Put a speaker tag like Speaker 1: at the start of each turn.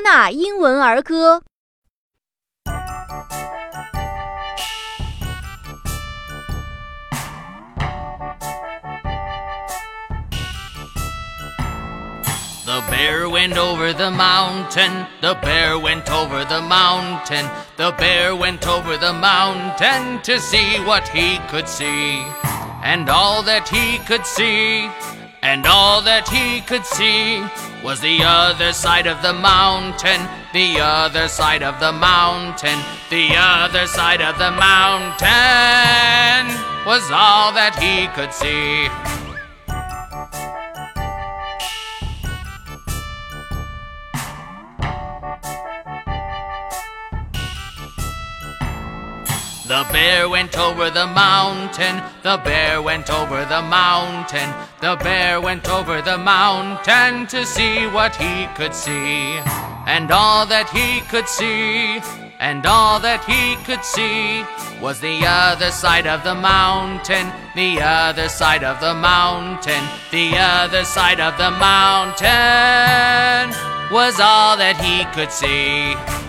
Speaker 1: 纳英文儿歌》。
Speaker 2: The bear went over the mountain. The bear went over the mountain. The bear went over the mountain to see what he could see. And all that he could see, and all that he could see, was the other side of the mountain. The other side of the mountain. The other side of the mountain was all that he could see. The bear went over the mountain. The bear went over the mountain. The bear went over the mountain to see what he could see. And all that he could see, and all that he could see, was the other side of the mountain. The other side of the mountain. The other side of the mountain was all that he could see.